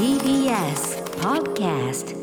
TBS Podcast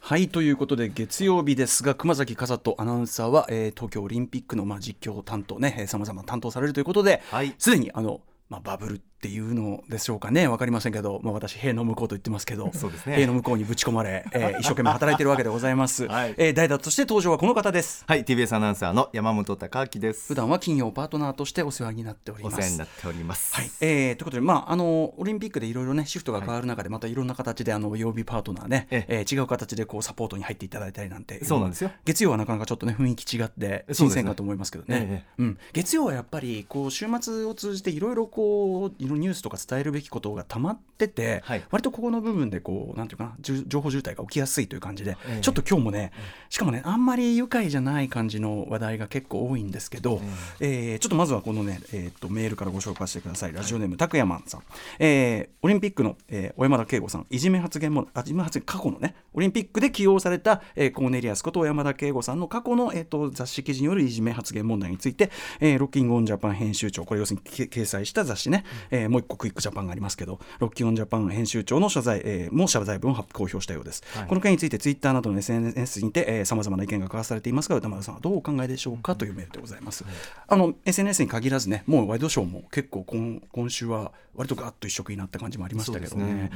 はいということで月曜日ですが熊崎和人アナウンサーは、えー東京オリンピックの、まあ、実況担当ねさまざま担当されるということで、はい。すでにあの、まあ、バブルっていうのでしょうかね。分かりませんけど、まあ、私塀の向こうと言ってますけど。そうですね。塀の向こうにぶち込まれ、えー 一生懸命働いてるわけでございます、はい。えー代打として登場はこの方です。はい TBS アナウンサーの山本貴明です。普段は金曜パートナーとしてお世話になっておりおます。世話になっております。はい、えー、ということで、まあ、あのオリンピックでいろいろねシフトが変わる中で、またいろんな形であの曜日パートナーね、ええ。ー違う形でこうサポートに入っていただいたりなんてそうなんですよ。月曜はなかなかちょっとね雰囲気違って新鮮かと思いますけどね。え。うん、月曜はやっぱりこう週末を通じていろいろこうニュースとか伝えるべきことが溜まってて、はい。割とここの部分でこうなんていうかな情報渋滞が起きやすいという感じで、ええ。ちょっと今日もねしかもねあんまり愉快じゃない感じの話題が結構多いんですけど、えーちょっとまずはこのね、えー、とメールからご紹介してください。ラジオネーム拓山さん、えーオリンピックの、えー小山田圭吾さん。いじめ発言もあいじめ発言過去のねオリンピックで起用された、えーコーネリアスこと小山田圭吾さんの過去の、えー、と雑誌記事によるいじめ発言問題について、えーロッキングオンジャパン編集長これ要するにけ掲載した雑誌ね、えーもう一個クイックジャパンがありますけどロッキングオンジャパン編集長の謝罪、えーも謝罪文を発公表したようです、はい。この件についてツイッターなどの SNS にてさまざまな意見が交わされていますが歌丸さんはどうお考えでしょうか？というメールでございます、あの SNS に限らずねもうワイドショーも結構今今週は割とガッと一色になった感じもありましたけどね。そうですね。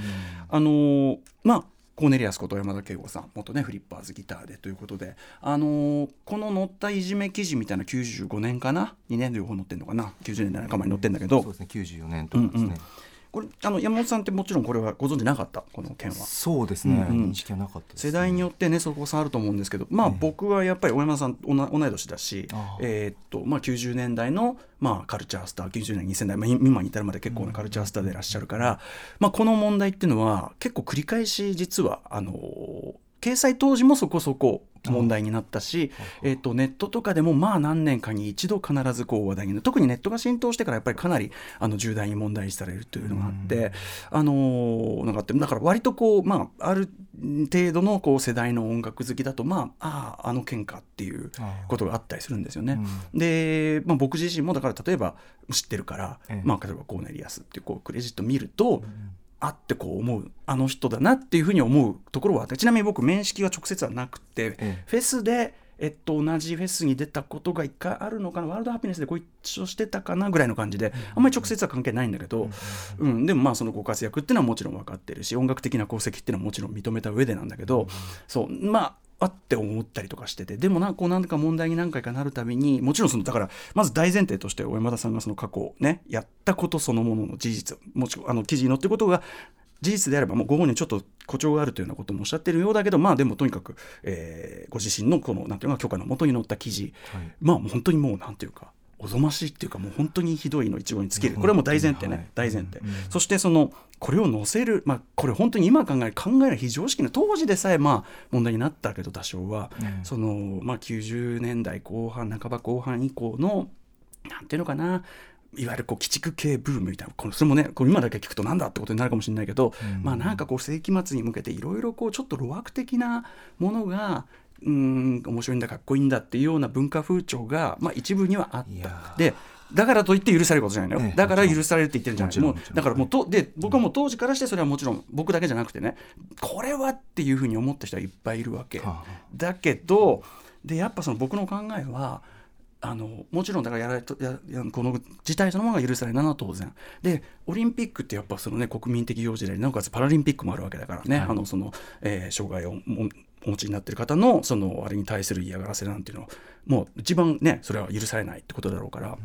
あのーまあコーネリアスこと山田圭吾さん元ねフリッパーズギターでということで、あのーこの載ったいじめ記事みたいな95年かな？2年両方載ってんのかな？90年代仲間に載ってんだけど。そうですね94年とかですね、うんうんこれあの山本さんってもちろんこれはご存知なかった？この件は。そうですね、うんうん。認識はなかったです、世代によってねそこ差あると思うんですけどまあ僕はやっぱり小山さん同同い年だしえーっとまあ90年代のまあカルチャースター90年2000代、まあ、今に至るまで結構なカルチャースターでいらっしゃるから、まあ、この問題っていうのは結構繰り返し実はあの掲載当時もそこそこ問題になったし、えー、とネットとかでもまあ何年かに一度必ずこう話題になる。特にネットが浸透してからやっぱりかなりあの重大に問題視されるというのがあって、あのーなんかあってだから割とこうまあある程度のこう世代の音楽好きだとまああああの喧嘩っていうことがあったりするんですよね。で、まあ、僕自身もだから例えば知ってるから、ええ。まあ、例えばコーネリアスっていうこうクレジット見ると、あってこう思うあの人だなっていうふうに思うところはあってちなみに僕面識は直接はなくて、ええ。フェスで、えっと、同じフェスに出たことが一回あるのかなワールドハピネスでご一緒してたかなぐらいの感じで、あんまり直接は関係ないんだけど、うん。でもまあそのご活躍っていうのはもちろん分かってるし音楽的な功績っていうのはもちろん認めた上でなんだけど、そう。まああって思ったりとかしててでもなこう何か問題に何回かなるたびにもちろんそのだからまず大前提として小山田さんがその過去ねやったことそのものの事実もちろんあの記事に載ってることが事実であればもうご本人ちょっと誇張があるというようなこともおっしゃってるようだけどまあでもとにかく、えーご自身のこのなんていうのか許可のもとに載った記事、はい。まあ本当にもうなんていうかおぞましいっていうかもう本当にひどいの一語に尽きる。これはもう大前提ね、はい。大前提、うん。うんそしてそのこれを載せる、まあ、これ本当に今考え考える非常識な当時でさえまあ問題になったけど多少は、うん。そのまあ、90年代後半半ば後半以降のなんていうのかな。いわゆるこう鬼畜系ブームみたいな。これそれもねこれ今だけ聞くとなんだってことになるかもしれないけど、うん。まあなんかこう世紀末に向けていろいろこうちょっと路悪的なものがうーん面白いんだかっこいいんだっていうような文化風潮が、まあ、一部にはあった。でだからといって許されることじゃないの？よ、ええだから許されるって言ってるんじゃない？もうだからもうとで僕はもう当時からしてそれはもちろん僕だけじゃなくてねこれはっていうふうに思った人はいっぱいいるわけ、はあ。だけどでやっぱその僕の考えはあのもちろんだからやられとややこの事態そのものが許されるのは当然。でオリンピックってやっぱそのね国民的行事でなおかつパラリンピックもあるわけだからね、はい。あのその、えー障害をもお持ちになってる方のそのあれに対する嫌がらせなんていうのはもう一番ねそれは許されないってことだろうから、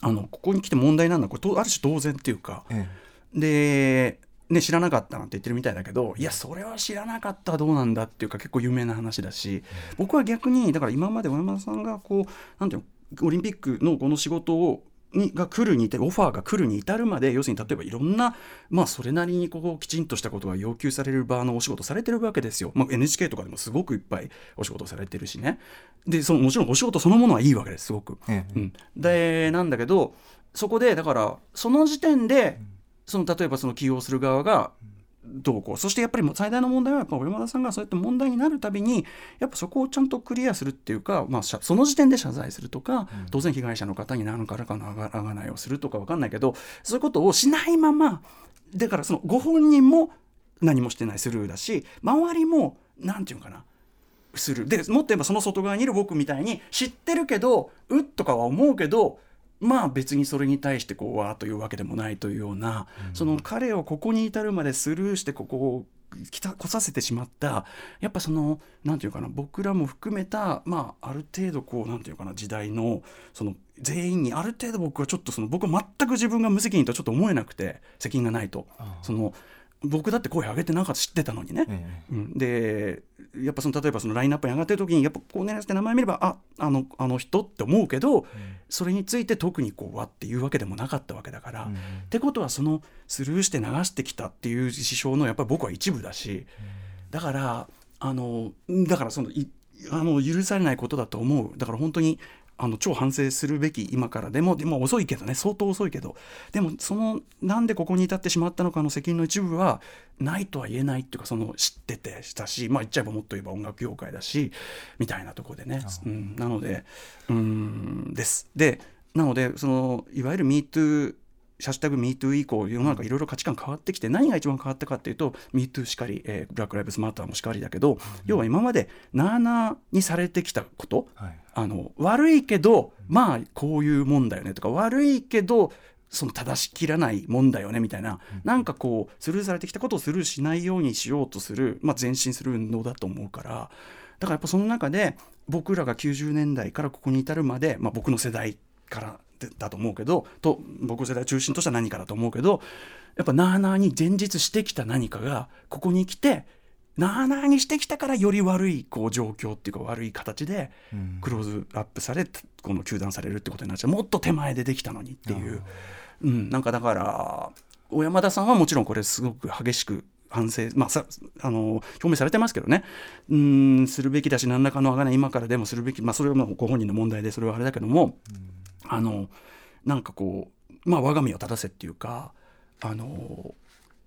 あのここに来て問題なのはこれとある種当然っていうか、え。で、ね、知らなかったなんて言ってるみたいだけどいやそれは知らなかったらどうなんだっていうか結構有名な話だし、僕は逆にだから今まで小山田さんがこうなんていうのオリンピックのこの仕事をにが来るに至るオファーが来るに至るまで要するに例えばいろんな、まあ、それなりにこうきちんとしたことが要求される場のお仕事されてるわけですよ、まあ、NHK とかでもすごくいっぱいお仕事されてるしね。でそのもちろんお仕事そのものはいいわけですすごく。ええ。うん、でなんだけどそこでだからその時点でその例えばその起用する側がどうこう。そしてやっぱり最大の問題はやっぱ小山田さんがそうやって問題になるたびにやっぱそこをちゃんとクリアするっていうか、まあ、その時点で謝罪するとか、当然被害者の方に何からかのあがないをするとか分かんないけどそういうことをしないままだからそのご本人も何もしてないスルーだし周りもなんていうのかなする。でもっと言えばその外側にいる僕みたいに知ってるけどうっとかは思うけどまあ別にそれに対してこうわーというわけでもないというような、その彼をここに至るまでスルーしてここを来た来させてしまったやっぱそのなんていうかな僕らも含めたまあある程度こうなんていうかな時代のその全員にある程度僕はちょっとその僕は全く自分が無責任とちょっと思えなくて責任がないと。その僕だって声上げてなかった知ってたのにね、えうん、でやっぱその例えばそのラインナップに上がってる時にやっぱこう狙って名前見ればああのあの人って思うけど、それについて特にこうわっていうわけでもなかったわけだから、ってことはそのスルーして流してきたっていう支障のやっぱり僕は一部だし、だからあのだからそのいあの許されないことだと思う。だから本当にあの超反省するべき今からでもでも遅いけどね相当遅いけどでもそのなんでここに至ってしまったのかの責任の一部はないとは言えないっていうかその知っててしたしまあ言っちゃえばもっと言えば音楽業界だしみたいなところでね、うん、なのでうんです。でなのでそのいわゆる MeToo ハッシュタグ MeToo 以降世の中いろいろ価値観変わってきて何が一番変わったかっていうと MeToo しかり、えー、ブラック・ライブズ・マターもしかりだけど、要は今までなあなあにされてきたこと、はい。あの悪いけどまあこういうもんだよねとか悪いけどその正しきらないもんだよねみたいな、なんかこうスルーされてきたことをスルーしないようにしようとする、まあ、前進する運動だと思うからだからやっぱその中で僕らが90年代からここに至るまで、まあ、僕の世代からでだと思うけどと僕の世代を中心とした何かだと思うけどやっぱなあなあに前日してきた何かがここに来てなあなあにしてきたからより悪いこう状況っていうか悪い形でクローズアップされこの糾弾されるってことになっちゃう。もっと手前でできたのにっていう、うん、なんかだから小山田さんはもちろんこれすごく激しく反省、まあ、さあの表明されてますけどね。うんするべきだし何らかのあがない今からでもするべき、まあ、それはもうご本人の問題でそれはあれだけども、あのなんかこうまあ我が身を正せっていうかあの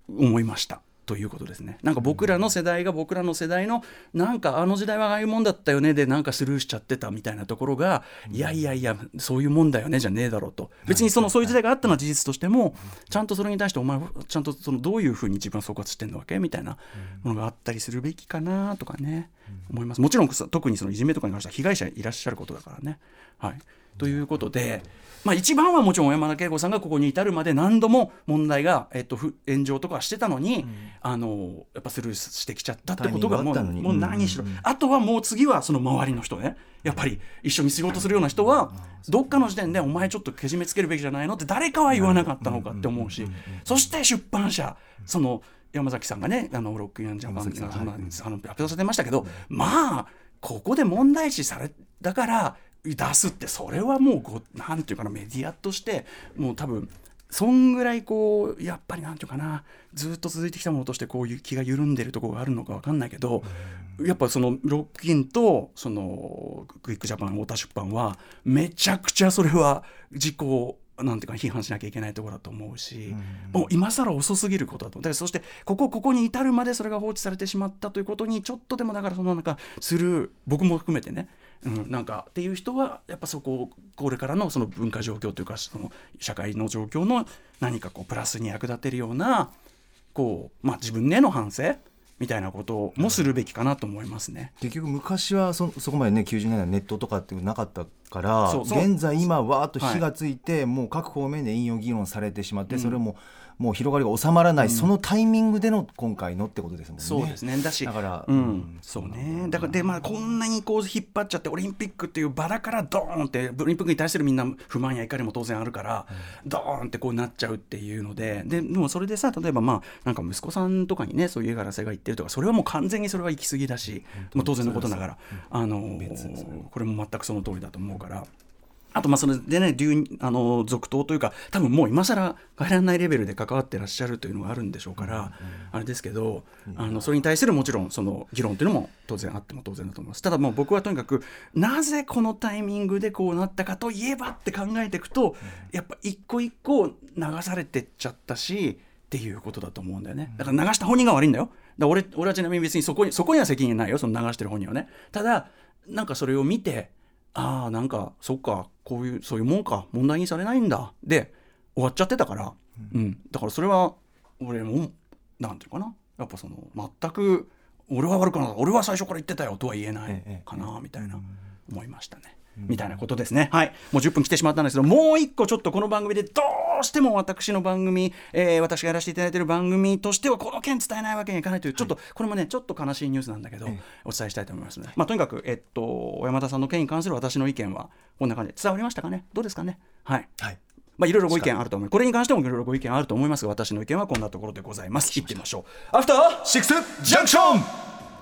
思いました。ということですね。なんか僕らの世代が僕らの世代のなんかあの時代はああいうもんだったよねでなんかスルーしちゃってたみたいなところが、いやいやいやそういうもんだよねじゃねえだろうと別にそのそういう時代があったのは事実としてもちゃんとそれに対してお前はちゃんとそのどういうふうに自分は総括してんのわけ？みたいなものがあったりするべきかなとかね、思います。もちろん特にそのいじめとかに関しては被害者いらっしゃることだからね。はい、ということで。まあ、一番はもちろん小山田圭吾さんがここに至るまで何度も問題が、えっと、炎上とかしてたのに、あのやっぱスルーしてきちゃったってことがもうもう何しろ、あとはもう次はその周りの人ね。やっぱり一緒に仕事するような人はどっかの時点でお前ちょっとけじめつけるべきじゃないのって誰かは言わなかったのかって思うしそして出版社その山崎さんがねあのロックインジャパンのあの発表されてましたけどまあここで問題視されだから出すってそれはもうこうなんていうかなメディアとしてもう多分そんぐらいこうやっぱりなんていうかなずっと続いてきたものとしてこういう気が緩んでるところがあるのか分かんないけど、やっぱそのロックインとそのクイックジャパン太田出版はめちゃくちゃそれは自己なんていうか批判しなきゃいけないところだと思うし、もう今更遅すぎることだと。思うそしてここここに至るまでそれが放置されてしまったということにちょっとでもだからそのなんかする僕も含めてねうん、なんかっていう人はやっぱそここれからのその文化状況というかその社会の状況の何かこうプラスに役立てるようなこう、まあ、自分への反省みたいなこともするべきかなと思いますね。結局昔はそそこまでね90年代ネットとかっていうのなかったから現在今わーっと火がついて、もう各方面で引用議論されてしまって、それももう広がりが収まらない、そのタイミングでの今回のってことですもんね。そうですね。だしだから、うん、そうね。だ。からでまあこんなにこう引っ張っちゃってオリンピックっていう場だからドーンってオリンピックに対するみんな不満や怒りも当然あるから、ドーンってこうなっちゃうっていうのでででもそれでさ例えばまあなんか息子さんとかにねそういう家柄性が言ってるとかそれはもう完全にそれは行き過ぎだし、もう当然のことながら、あのこれも全くその通りだと思うから。あとまあそれでね流あの続投というか多分もう今更変えられないレベルで関わってらっしゃるというのがあるんでしょうから、あれですけど、あのそれに対するもちろんその議論というのも当然あっても当然だと思います。ただもう僕はとにかくなぜこのタイミングでこうなったかといえばって考えていくと、やっぱ一個一個流されてっちゃったしっていうことだと思うんだよね。だから流した本人が悪いんだよ。だ俺俺はちなみに別にそこにそこには責任ないよその流してる本人はね。ただなんかそれを見てああなんかそっかこういうそういうもんか問題にされないんだ。で終わっちゃってたから、うん。だからそれは俺もなんていうかな。やっぱその全く俺は悪くな俺は最初から言ってたよ。とは言えないかなみたいな思いましたね。みたいなことですね。はい。もう10分来てしまったんですけど、もう一個ちょっとこの番組でどうしても私の番組、えー、私がやらせていただいている番組としてはこの件伝えないわけにはいかないという、ちょっと、これもね、ちょっと悲しいニュースなんだけど、お伝えしたいと思いますね。まあ、とにかく、えっと、山田さんの件に関する私の意見は、こんな感じで伝わりましたかね？どうですかね？はい。はいまあ、いろいろご意見あると思います。これに関してもいろいろご意見あると思いますが、私の意見はこんなところでございます。いってみましょう。アフターシックスジャンクション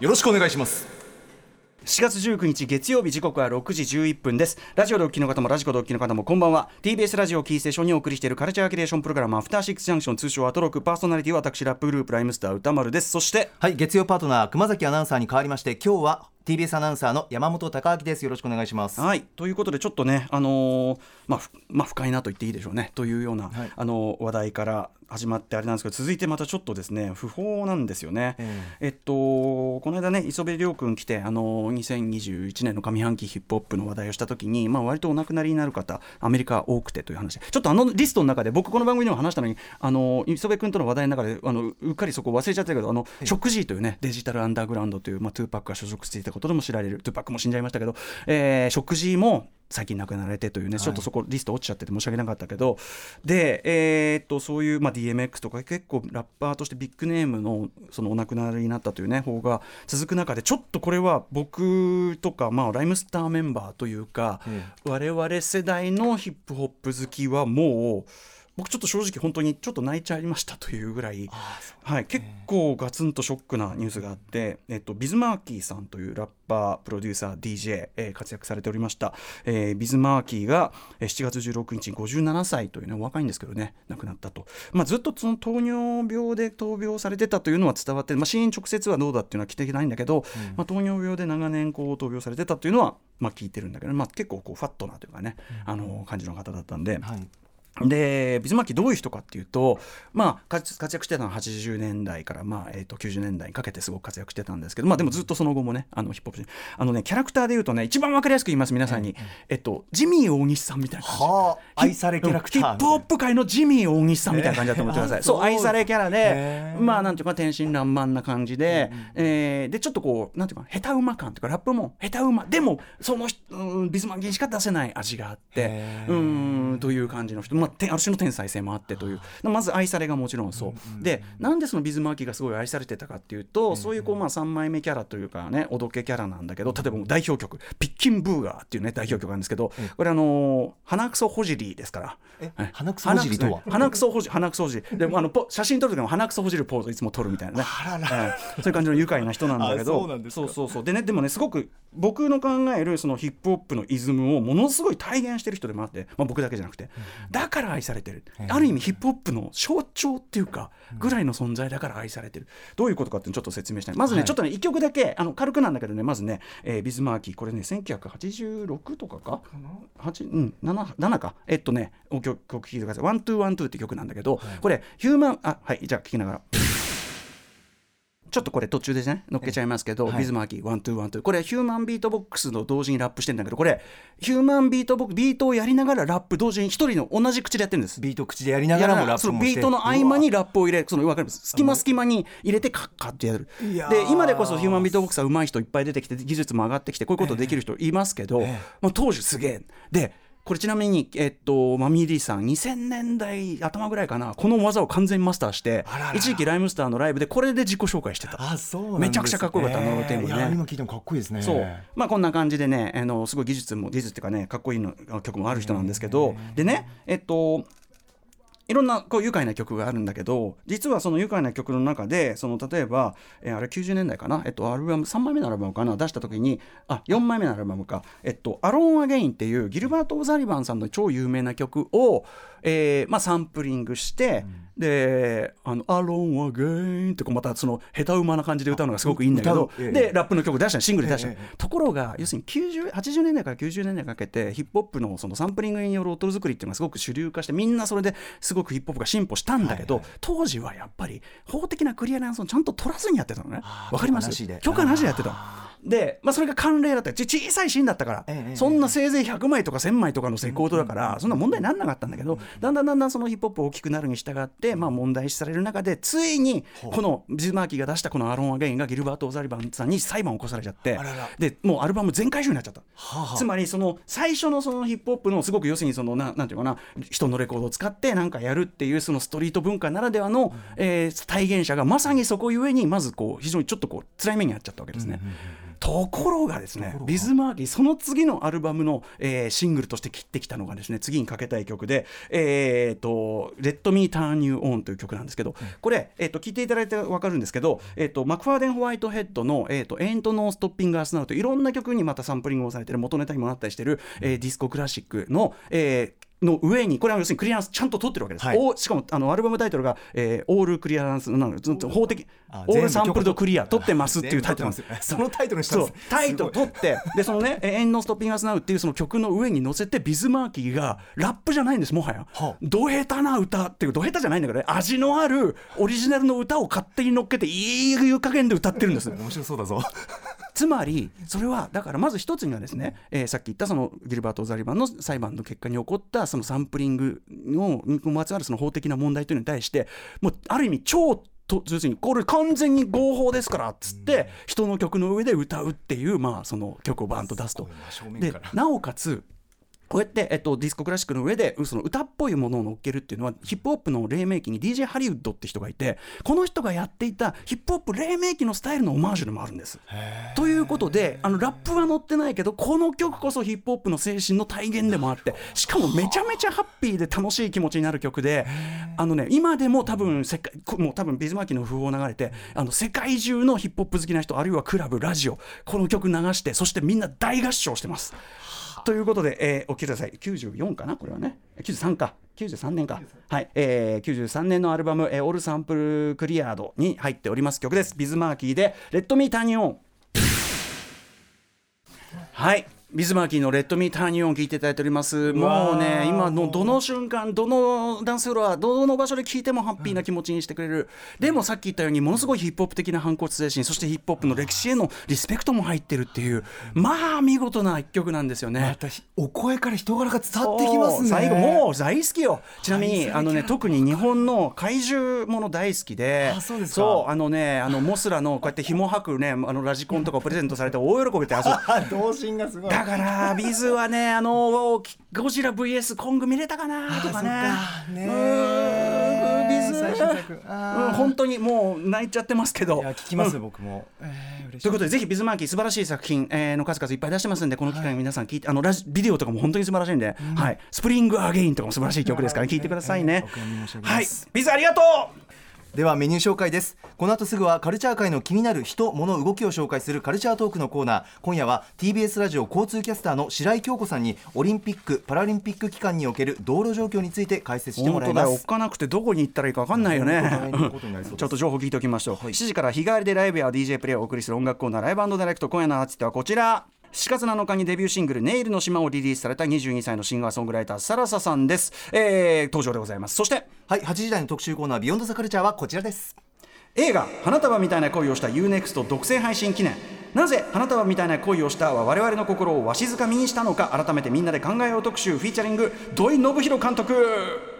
よろしくお願いします。4月19日月曜日時刻は6時11分です。ラジオでお聞きの方もラジコでお聞きの方もこんばんは。TBS ラジオキーステーションにお送りしているカルチャーキュレーションプログラムアフターシックスジャンクション通称アトロクパーソナリティは私ラップグループライムスター歌丸です。そしてはい月曜パートナー熊崎アナウンサーに代わりまして今日は TBS アナウンサーの山本貴明です。よろしくお願いします。はい。ということでちょっとねあのー、まあまあ不快なと言っていいでしょうね。というような、はい、あの話題から始まってあれなんですけど続いてまたちょっとですね訃報なんですよね、えー、えっとこの間ね磯部涼君来てあの2021年の上半期ヒップホップの話題をした時にまあ割とお亡くなりになる方アメリカ多くてという話。ちょっとあのリストの中で僕この番組でも話したのにあの磯部君との話題の中であのうっかりそこ忘れちゃったけどあの、えー、 Shock G というね Digital Underground という、まあ、トゥーパックが所属していたことでも知られるトゥーパックも死んじゃいましたけど、えー、ショック G も最近亡くなられてというね、ちょっとそこリスト落ちちゃってて申し訳なかったけどで、えー、っとそういう、まあ、DMX とか結構ラッパーとしてビッグネームのそのお亡くなりになったというね方が続く中でちょっとこれは僕とか、まあ、ライムスターメンバーというか、うん、我々世代のヒップホップ好きはもう。僕ちょっと正直本当にちょっと泣いちゃいましたというぐらい、はい、結構ガツンとショックなニュースがあって、えっと、ビズマーキーさんというラッパープロデューサー DJ、えー、活躍されておりました、えー、ビズマーキーが7月16日に57歳というねお若いんですけどね亡くなったと、まあ、ずっとその糖尿病で闘病されてたというのは伝わって、まあ、死因直接はどうだっていうのは聞いてないんだけど、うん、まあ、糖尿病で長年こう闘病されてたというのはまあ、聞いてるんだけど、まあ、結構こうファットなというかね、うん、あの感じの方だったんで、はい、でビズマーキどういう人かっていうと、まあ、活躍してたのは80年代から、まあえー、と90年代にかけてすごく活躍してたんですけど、まあ、でもずっとその後もねあのヒップホップあのねキャラクターでいうとね一番わかりやすく言います皆さんに、えっと、ジミー大西さんみたいな感じ、はあ、愛されキャラクターヒップホップ界のジミー大西さんみたいな感じだと思ってください、そう愛されキャラでまあなんていうか天真爛漫な感じで、えー、でちょっとこうなんていうか下手馬感というかラップも下手馬でもその、うん、ビズマーキしか出せない味があってうんという感じの人、まあ、ある種の天才性もあってという。まず愛されがもちろんそう、でなんでそのビズマーキーがすごい愛されてたかっていうと、そういうこうまあ3枚目キャラというかねおどけキャラなんだけど例えば代表曲「ピッキンブーガー」っていうね代表曲なんですけど、これあの鼻くそほじりですから。鼻くそほじりとは？鼻くそほじ鼻くそほじり。でもあの写真撮る時も鼻くそほじるポーズいつも撮るみたいなね。そういう感じの愉快な人なんだけど。そうそうそうでねでもねすごく僕の考えるそのヒップホップのイズムをものすごい体現してる人でもあって、まあ、僕だけじゃなくて。だから愛されてる。ある意味ヒップホップの象徴っていうかぐらいの存在だから愛されてる。どういうことかってちょっと説明したい。まずね、はい、ちょっとね1曲だけあの軽くなんだけどねまずね、えー、ビズマーキーこれね1986とかか？8、うん、7, 7か。えっとねお曲聴いてください「One Two One Two って曲なんだけど、はい、これヒューマンあはいじゃあ聴きながら。ちょっとこれ途中でね乗っけちゃいますけど、はい、ビズマーキー One Two One Two。これヒューマンビートボックスの同時にラップしてるんだけどこれヒューマンビートボックスビートをやりながらラップ同時に一人の同じ口でやってるんです。ビート口でやりながらもラップもビートの合間にラップを入れその分かります隙間隙間に入れてカッカッてやる。で今でこそヒューマンビートボックスは上手い人いっぱい出てきて技術も上がってきてこういうことできる人いますけど、えーえ。ー、まあ、当時すげえ。でこれちなみに、えっと、マミー・ディさん2000年代頭ぐらいかな。この技を完全マスターして一時期ライムスターのライブでこれで自己紹介してた。あそう、ね、めちゃくちゃかっこよかったノーテね。今聞いてもかっこいいですね。そう。まあこんな感じでねあのすごい技術も技術っていうかねかっこいいの曲もある人なんですけど。でねえっといろんなこう愉快な曲があるんだけど実はその愉快な曲の中でその例えば、えー、あれ90年代かな、えっと、アルバム3枚目のアルバムかな？出した時にあ4枚目のアルバムか「えっと、アローン・アゲイン」っていうギルバート・オザリバンさんの超有名な曲を、えーまあ、サンプリングして、うん。で「あのアロンアゲイン」ってこうまたその下手馬な感じで歌うのがすごくいいんだけど、ええ、でラップの曲出したシングル出した、え、ところが要するに90 80年代から90年代かけてヒップホップのそのサンプリングによる音作りっていうのがすごく主流化してみんなそれですごくヒップホップが進歩したんだけど、はいはい、当時はやっぱり法的なクリアランスをちゃんと取らずにやってたのね。わかります？許可なしでやってたで、まあ、それが慣例だった。ち小さいシーンだったから、ええそんなせいぜい100枚とか1000枚とかのセコードだから、そんな問題にならなかったんだけど、だんだんだんだんそのヒップホップ大きくなるに従って、まあ、問題視される中でついにこのビズマーキーが出したこの「アロン・アゲイン」がギルバート・オザリバンさんに裁判を起こされちゃってでもうアルバム全回収になっちゃった。はあ。はあつまりその最初のそのヒップホップのすごく要するにそのななんていうかな人のレコードを使ってなんかやるっていうそのストリート文化ならではの、えー体現者がまさにそこゆえにまずこう非常にちょっとこう辛い目に遭っちゃったわけですね。ところがですねビズマーキーその次のアルバムの、えーシングルとして切ってきたのがですね次にかけたい曲で「えー、と Let Me Turn You On」という曲なんですけどこれ、えー、と聞いていただいて分かるんですけど、えー、とマクファーデン・ホワイトヘッドの「えー、と Ain't No Stopping Us Now」といろんな曲にまたサンプリングをされてる元ネタにもなったりしてる、えーディスコクラシックの、えーの上にこれは要するにクリアランスちゃんと取ってるわけです、はい。おしかもあのアルバムタイトルが、えー All Clearance なんかずっと法的あ All Sampled Clear 取ってますっていうタイトルなんです全部取ってますそのタイトルにしたんですタイトル取ってでそのね「 Ain't No Stopping Us Now っていうその曲の上に乗せてビズマーキーがラップじゃないんですもはや、はあ。ど下手な歌っていうかど下手じゃないんだけどね。味のあるオリジナルの歌を勝手に乗っけていい湯加減で歌ってるんです。面白そうだぞつまりそれはだからまず一つにはですね、えーさっき言ったそのギルバート・オザリバンの裁判の結果に起こったそのサンプリングのにまつわるその法的な問題というのに対してもうある意味超と要するにこれ完全に合法ですからっつって人の曲の上で歌うっていうまあその曲をバーンと出すと。でなおかつこうやって、えっと、ディスコクラシックの上でその歌っぽいものを乗っけるっていうのはヒップホップの黎明期に DJ ハリウッドって人がいてこの人がやっていたヒップホップ黎明期のスタイルのオマージュでもあるんです。ということであのラップは載ってないけどこの曲こそヒップホップの精神の体現でもあってしかもめちゃめちゃハッピーで楽しい気持ちになる曲であのね今でも多分世界こもう多分ビズマーキーの風を流れてあの世界中のヒップホップ好きな人あるいはクラブラジオこの曲流してそしてみんな大合唱してます。ということで、えーお聞きください。94かなこれはね。93か。93年か。はい、えー、93年のアルバム「えーオールサンプルクリアード」に入っております曲です。ビズマーキーで「レッドミーターニオン」はいビズマーキーの「レッド・ミー・ターニオン」聞いていただいております。もうね今のどの瞬間どのダンスフロアどの場所で聴いてもハッピーな気持ちにしてくれる、でもさっき言ったようにものすごいヒップホップ的な反骨精神そしてヒップホップの歴史へのリスペクトも入ってるっていうまあ見事な一曲なんですよね。私お声から人柄が伝わってきますね。そう最後もう大好きよ。ちなみにあのね特に日本の怪獣もの大好きであそうですか。そうあのねあのモスラのこうやって紐吐くねあのラジコンとかをプレゼントされて大喜びで遊ぶ。あ 童心がすごいだからビズはねあのゴジラ VS コング見れたかなとかね。うー。ん本当にもう泣いちゃってますけど。いや聞きます、うん。僕も、えー、ということでぜひビズマーキー素晴らしい作品、えーの数々いっぱい出してますんでこの機会に皆さん聞いて、あのラジビデオとかも本当に素晴らしいんで、はい、 Spring Again とかも素晴らしい曲ですから聞いてくださいね。はい。す、ビズありがとうではメニュー紹介です。この後すぐはカルチャー界の気になる人物動きを紹介するカルチャートークのコーナー。今夜は TBS ラジオ交通キャスターの白井京子さんにオリンピック・パラリンピック期間における道路状況について解説しても本当だよおっかなくてどこに行ったらいいか分かんないよねちょっと情報聞いておきましょう、7時から日替わりでライブや DJ プレイをお送りする音楽コーナーライブダイレクト今夜のアーティストはこちら4月7日にデビューシングル「ネイルの島」をリリースされた22歳のシンガーソングライターサラサさんです、えー登場でございます。そしてはい8時台の特集コーナービヨンドザカルチャーはこちらです。映画「花束みたいな恋をした UNEXT 独占配信記念」なぜ花束みたいな恋をしたは我々の心をわしづかみにしたのか改めてみんなで考えよう特集フィーチャリング土井信弘監督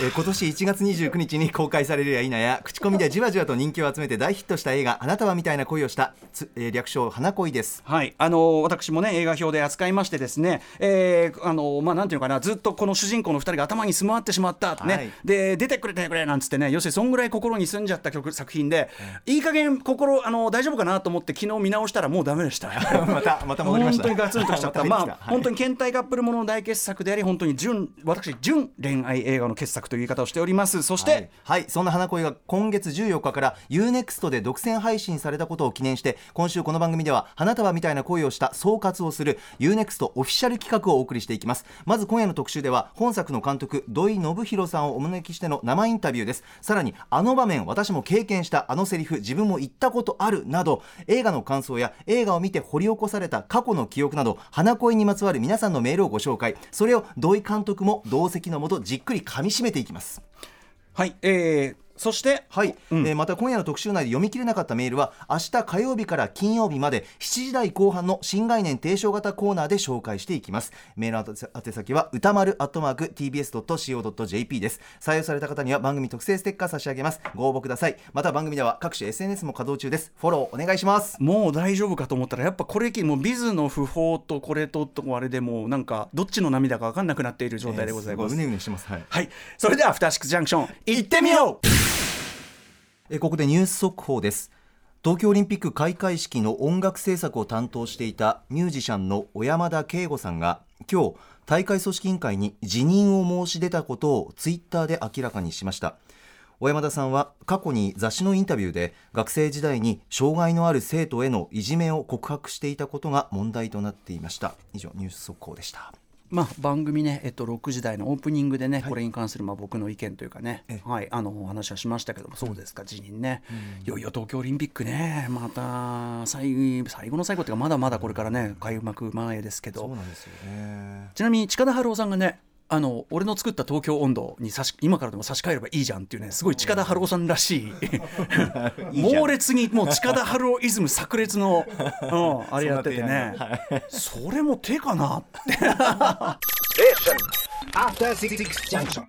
えー今年1月29日に公開されるや否や口コミでじわじわと人気を集めて大ヒットした映画「あなたはみたいな恋をした」つえー略称「花恋」です。はい、あの私もね映画表で扱いましてですね、えーあのまあなんていうのかなずっとこの主人公の2人が頭に住まわってしまったね、はい。で出てくれてくれなんつってね要するにそんぐらい心に住んじゃった曲作品で、いい加減心あの大丈夫かなと思って昨日見直したらもうダメでした。またまた戻りました。本当にガツンとしちゃった。まあ、本当にに倦怠カップルものの大傑作であり本当に純私純恋愛映画の傑作という言い方をしております。そして、はい、はい。そんな花恋が今月14日から UNEXT で独占配信されたことを記念して今週この番組では花束みたいな恋をした総括をする UNEXT オフィシャル企画をお送りしていきます。まず今夜の特集では本作の監督土井信弘さんをお招きしての生インタビューです。さらにあの場面私も経験したあのセリフ自分も言ったことあるなど映画の感想や映画を見て掘り起こされた過去の記憶など花恋にまつわる皆さんのメールをご紹介。それを土井監督も同席のもとじっくり噛み締めていきます。はい、えーそしてはい、うん。えーまた今夜の特集内で読み切れなかったメールは明日火曜日から金曜日まで7時台後半の新概念提唱型コーナーで紹介していきます。メールの宛先は歌丸アットマーク tbs.co.jp です。採用された方には番組特製ステッカー差し上げます。ご応募ください。また番組では各種 SNS も稼働中です。フォローお願いします。もう大丈夫かと思ったらやっぱこれきもうビズの不法とこれととあれでもうなんかどっちの涙か分かんなくなっている状態でございます。えーごうねうねしてます。はい。はい、それではアフターシックスジャンクション行ってみよう。えここでニュース速報です。東京オリンピック開会式の音楽制作を担当していたミュージシャンの小山田圭吾さんが今日大会組織委員会に辞任を申し出たことをツイッターで明らかにしました。小山田さんは過去に雑誌のインタビューで学生時代に障害のある生徒へのいじめを告白していたことが問題となっていました。以上ニュース速報でした。まあ、番組ね、えっと、6時台のオープニングでね、これに関するまあ僕の意見というかね、はい、あのお話はしましたけども、そうですか、辞任ね、いよいよ東京オリンピックね、また最最後の最後っていうか、まだまだこれからね、開幕前ですけど、なんですよね。ちなみに近田春夫さんがね、あの俺の作った東京温度に差し今からでも差し替えればいいじゃんっていうねすごい近田春夫さんらしい。猛烈にもう近田春夫イズム炸裂の、うん、あれやっててね。それも手かなって。After Six Junction.